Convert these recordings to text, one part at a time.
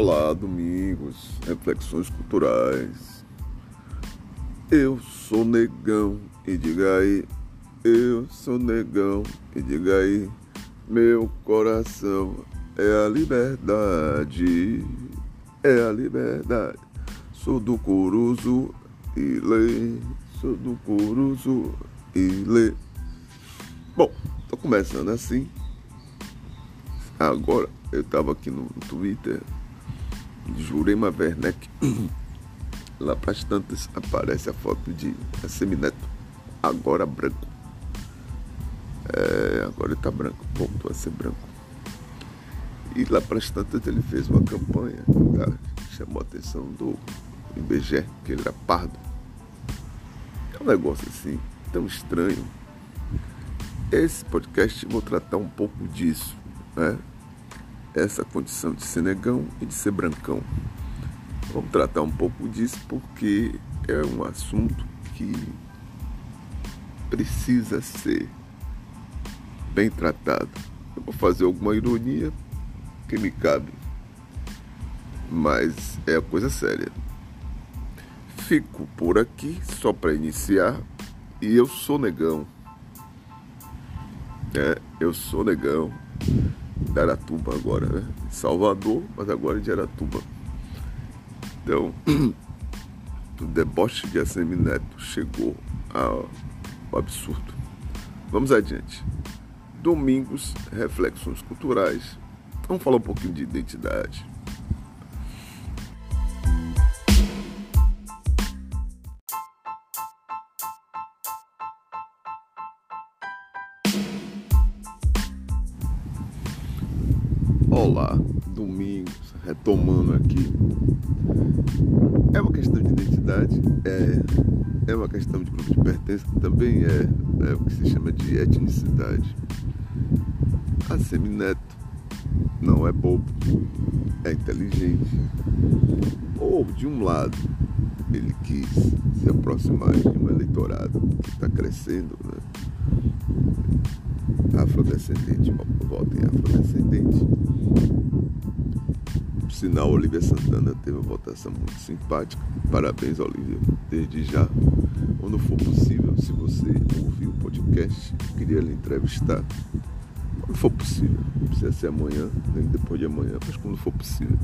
Olá, domingos, reflexões culturais. Eu sou negão e diga aí, eu sou negão e diga aí, meu coração é a liberdade, é a liberdade. Sou do Curuzu e lê, sou do Curuzu e lê. Bom, tô começando assim. Agora eu tava aqui no Twitter Jurema Werneck. Lá para as tantas aparece a foto de Semineto, agora branco. É, agora está branco, voltou a ser branco. E lá para as tantas ele fez uma campanha, tá? chamou a atenção do IBGE, que ele era pardo. É um negócio assim, tão estranho. Esse podcast vou tratar um pouco disso, né? Essa condição de ser negão e de ser brancão. Vamos tratar um pouco disso porque é um assunto que precisa ser bem tratado. Eu vou fazer alguma ironia que me cabe, mas é a coisa séria. Fico por aqui só para iniciar e eu sou negão. É, eu sou negão de Aratuba agora, né? Salvador, mas agora de Aratuba. Então, o deboche de ACM Neto chegou ao absurdo. Vamos adiante. Domingos, reflexões culturais. Vamos falar um pouquinho de identidade. Olá, domingos, retomando aqui. É uma questão de identidade, é, é uma questão de grupo de pertença, também é, é o que se chama de etnicidade. A Semineto não é bobo, é inteligente. Ou, de um lado, ele quis se aproximar de um eleitorado que está crescendo, né? afrodescendente, votem afrodescendente. Por sinal, Olivia Santana teve uma votação muito simpática. Parabéns, Olivia, desde já. Quando for possível, se você ouvir o podcast, queria lhe entrevistar. Quando for possível, não precisa ser amanhã, nem depois de amanhã, mas quando for possível.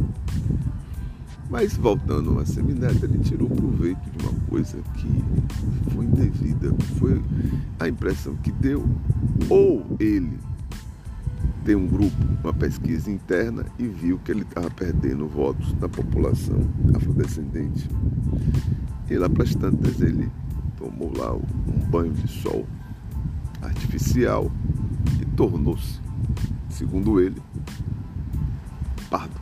Mas voltando a Semineta, ele tirou proveito de uma coisa que foi indevida, foi a impressão que deu. Ou ele tem um grupo, uma pesquisa interna e viu que ele estava perdendo votos da população afrodescendente. E lá para as tantas ele tomou lá um banho de sol artificial e tornou-se, segundo ele, pardo.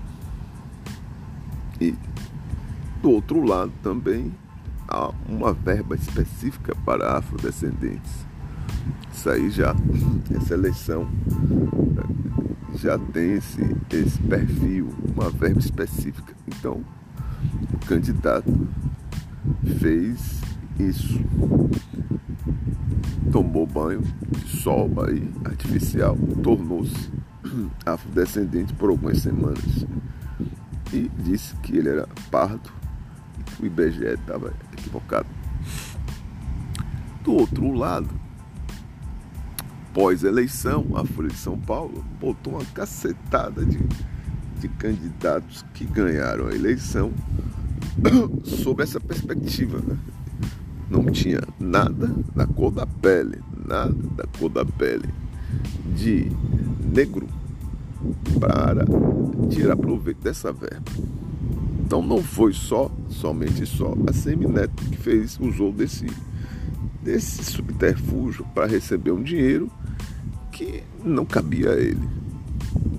E do outro lado também há uma verba específica para afrodescendentes. Isso aí já, essa eleição já tem esse, esse perfil, uma verba específica. Então, o candidato fez isso. Tomou banho de sol aí, artificial, tornou-se afrodescendente por algumas semanas e disse que ele era pardo e o IBGE estava equivocado. Do outro lado, pós-eleição, a Folha de São Paulo botou uma cacetada de, de candidatos que ganharam a eleição sob essa perspectiva. Né? Não tinha nada da cor da pele, nada da cor da pele de negro para tirar proveito dessa verba. Então não foi só, somente só a Semineto que fez, usou desse, desse subterfúgio para receber um dinheiro que não cabia a ele.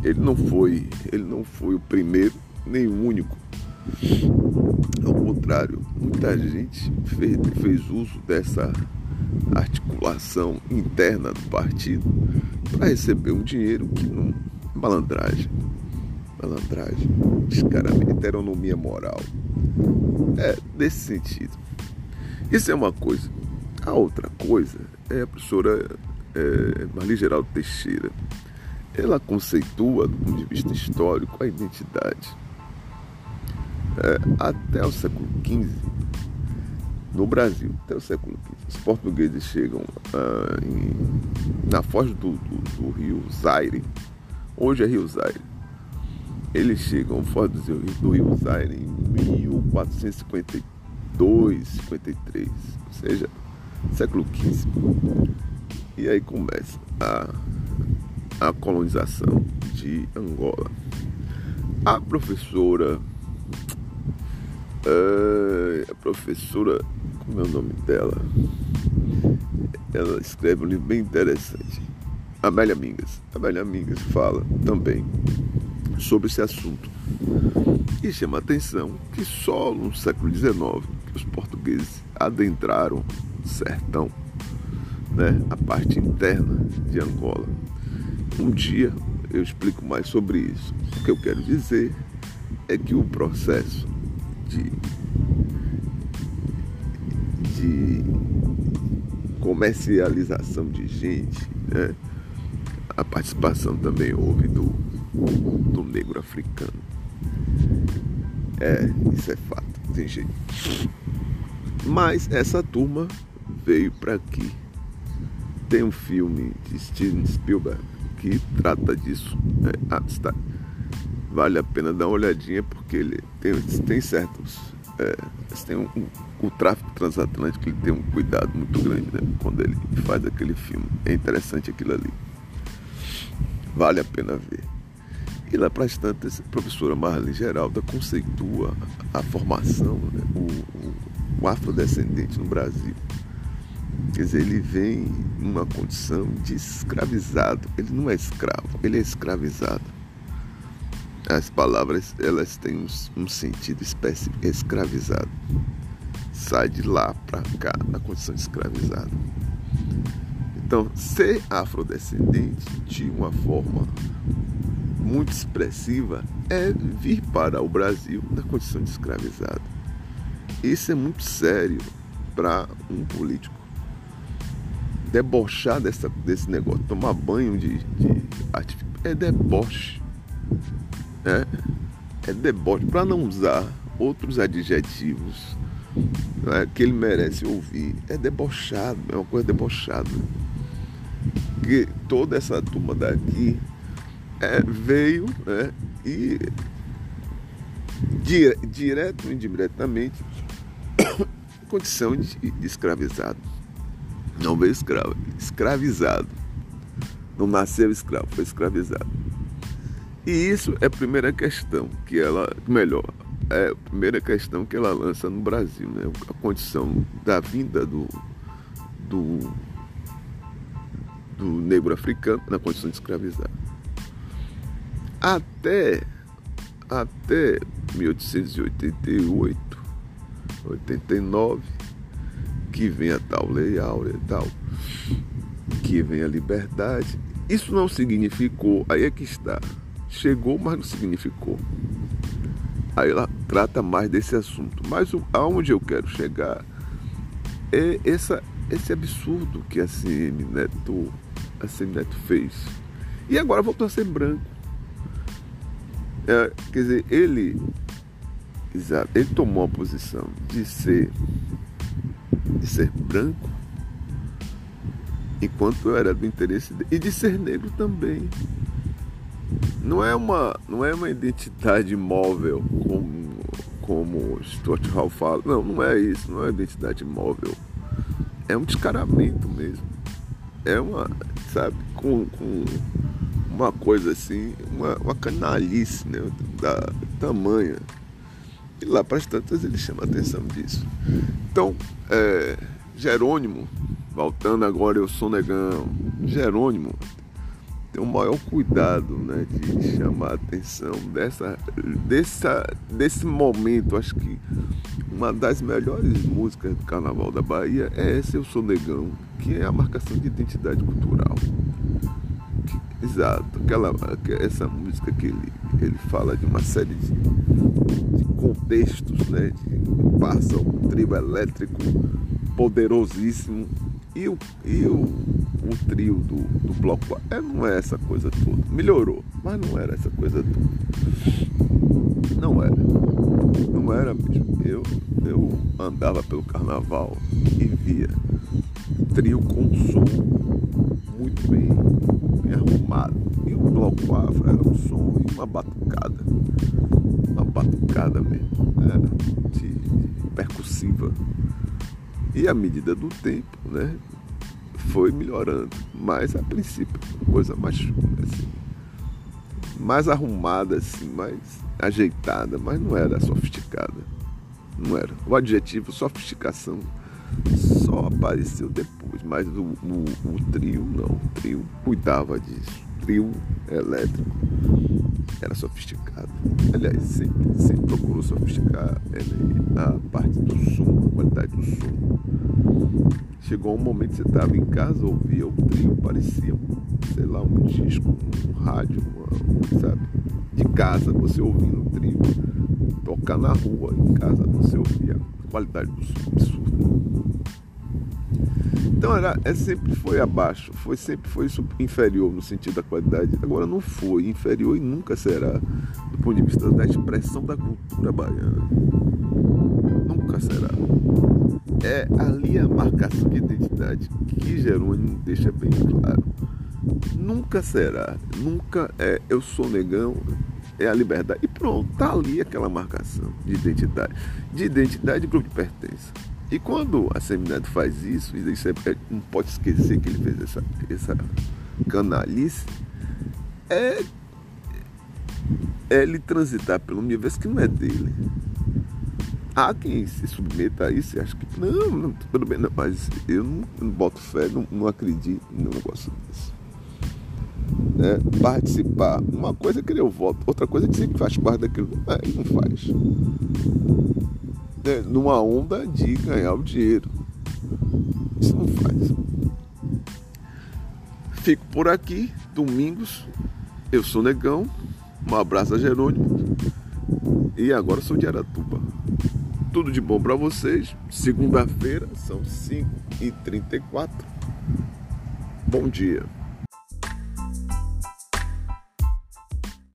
Ele não foi, ele não foi o primeiro nem o único. Ao contrário, muita gente fez, fez uso dessa articulação interna do partido para receber um dinheiro que não malandragem. Malandragem, descaramento, moral. É desse sentido. Isso é uma coisa. A outra coisa é a professora é, Marli Geraldo Teixeira. Ela conceitua, do ponto de vista histórico, a identidade. é, até o século XV, no Brasil, até o século XV, os portugueses chegam ah, em, na foz do, do, do, rio Zaire, hoje é Rio Zaire. Eles chegam foz do, do rio Zaire em 1452, 53, ou seja, século XV. E aí começa a, a colonização de Angola. A professora. Uh, a professora. Como é o nome dela? Ela escreve um livro bem interessante. Amélia Mingas. Amélia Mingas fala também sobre esse assunto. E chama a atenção que só no século XIX que os portugueses adentraram o sertão, né, a parte interna de Angola. Um dia eu explico mais sobre isso. O que eu quero dizer é que o processo de, de comercialização de gente, né? a participação também houve do, do negro africano. É, isso é fato, tem jeito. Mas essa turma veio para aqui. Tem um filme de Steven Spielberg que trata disso. Né? Ah, está, vale a pena dar uma olhadinha porque ele tem, tem certos. É, tem um, um, o tráfico transatlântico ele tem um cuidado muito grande né? quando ele faz aquele filme. É interessante aquilo ali. Vale a pena ver. E lá para as tantas, a professora Marlene Geralda conceitua a formação, né? o, o, o afrodescendente no Brasil. Quer dizer, ele vem numa condição de escravizado. Ele não é escravo, ele é escravizado. As palavras, elas têm um, um sentido específico, escravizado. Sai de lá para cá na condição de escravizado. Então, ser afrodescendente de uma forma muito expressiva é vir para o Brasil na condição de escravizado. Isso é muito sério para um político debochar dessa, desse negócio, tomar banho de, de é deboche. É, é deboche, para não usar outros adjetivos né, que ele merece ouvir. É debochado, é uma coisa debochada. Que toda essa turma daqui é, veio né, e dire, direto ou indiretamente condição de, de escravizado. Não veio escravo, escravizado. Não nasceu escravo, foi escravizado. E isso é a primeira questão que ela, melhor, é a primeira questão que ela lança no Brasil, né? A condição da vinda do, do, do negro africano na condição de escravizado. Até, até 1888, 89, que venha tal lei áurea e tal, que venha liberdade. Isso não significou, aí é que está. Chegou, mas não significou. Aí ela trata mais desse assunto. Mas aonde eu quero chegar é essa, esse absurdo que a CM Neto, a CM Neto fez. E agora voltou a ser branco. É, quer dizer, ele, exato, ele tomou a posição de ser de ser branco, enquanto eu era do interesse dele, e de ser negro também. Não é uma, não é uma identidade móvel, como, como Stuart Hall fala. Não, não é isso, não é identidade móvel. É um descaramento mesmo. É uma, sabe, com, com uma coisa assim, uma, uma canalice, né, da tamanha. E lá para as tantas ele chama a atenção disso. Então, é, Jerônimo, voltando agora, eu sou negão. Jerônimo tem o maior cuidado né, de chamar a atenção dessa, dessa, desse momento. Acho que uma das melhores músicas do Carnaval da Bahia é esse Eu Sou Negão, que é a marcação de identidade cultural. Exato, aquela, essa música que ele, ele fala de uma série de, de contextos, né? De, passa um trio elétrico poderosíssimo e o, e o, o trio do, do bloco é, não é essa coisa toda. Melhorou, mas não era essa coisa toda. Não era. Não era mesmo. Eu, eu andava pelo carnaval e via trio com som muito bem, bem arrumado. E o bloco afro era um som e uma batucada. Batucada mesmo. Era de percussiva. E à medida do tempo, né? Foi melhorando. Mas a princípio, coisa mais assim, mais arrumada, assim, mais ajeitada, mas não era sofisticada. Não era. O adjetivo sofisticação só apareceu depois, mas o, o, o trio não. O trio cuidava disso. Trio elétrico era sofisticado. Aliás, sempre, sempre procurou sofisticar a parte do som, a qualidade do som. Chegou um momento que você estava em casa, ouvia o trio, parecia, sei lá, um disco, um rádio, uma, sabe? De casa, você ouvindo o trio. Tocar na rua, em casa, você ouvia a qualidade do som absurda. Então era, é, sempre foi abaixo, foi sempre foi inferior no sentido da qualidade. Agora não foi inferior e nunca será do ponto de vista da expressão da cultura baiana. Nunca será. É ali a marcação de identidade que Jerônimo deixa bem claro. Nunca será, nunca é eu sou negão, é a liberdade. E pronto, tá ali aquela marcação de identidade. De identidade e grupo de pertença. E quando a Seminário faz isso, isso é, não pode esquecer que ele fez essa, essa canalice, é, é ele transitar pelo universo que não é dele. Há quem se submeta a isso e acha que não, não tudo não, mas eu não, não boto fé, não, não acredito no negócio desse. É, participar, uma coisa é querer o voto, outra coisa é dizer que faz parte daquilo. É, não faz numa onda de ganhar o dinheiro. Isso não faz. Fico por aqui, domingos. Eu sou Negão. Um abraço a Jerônimo. E agora sou de Aratuba. Tudo de bom para vocês. Segunda-feira, são 5h34. Bom dia.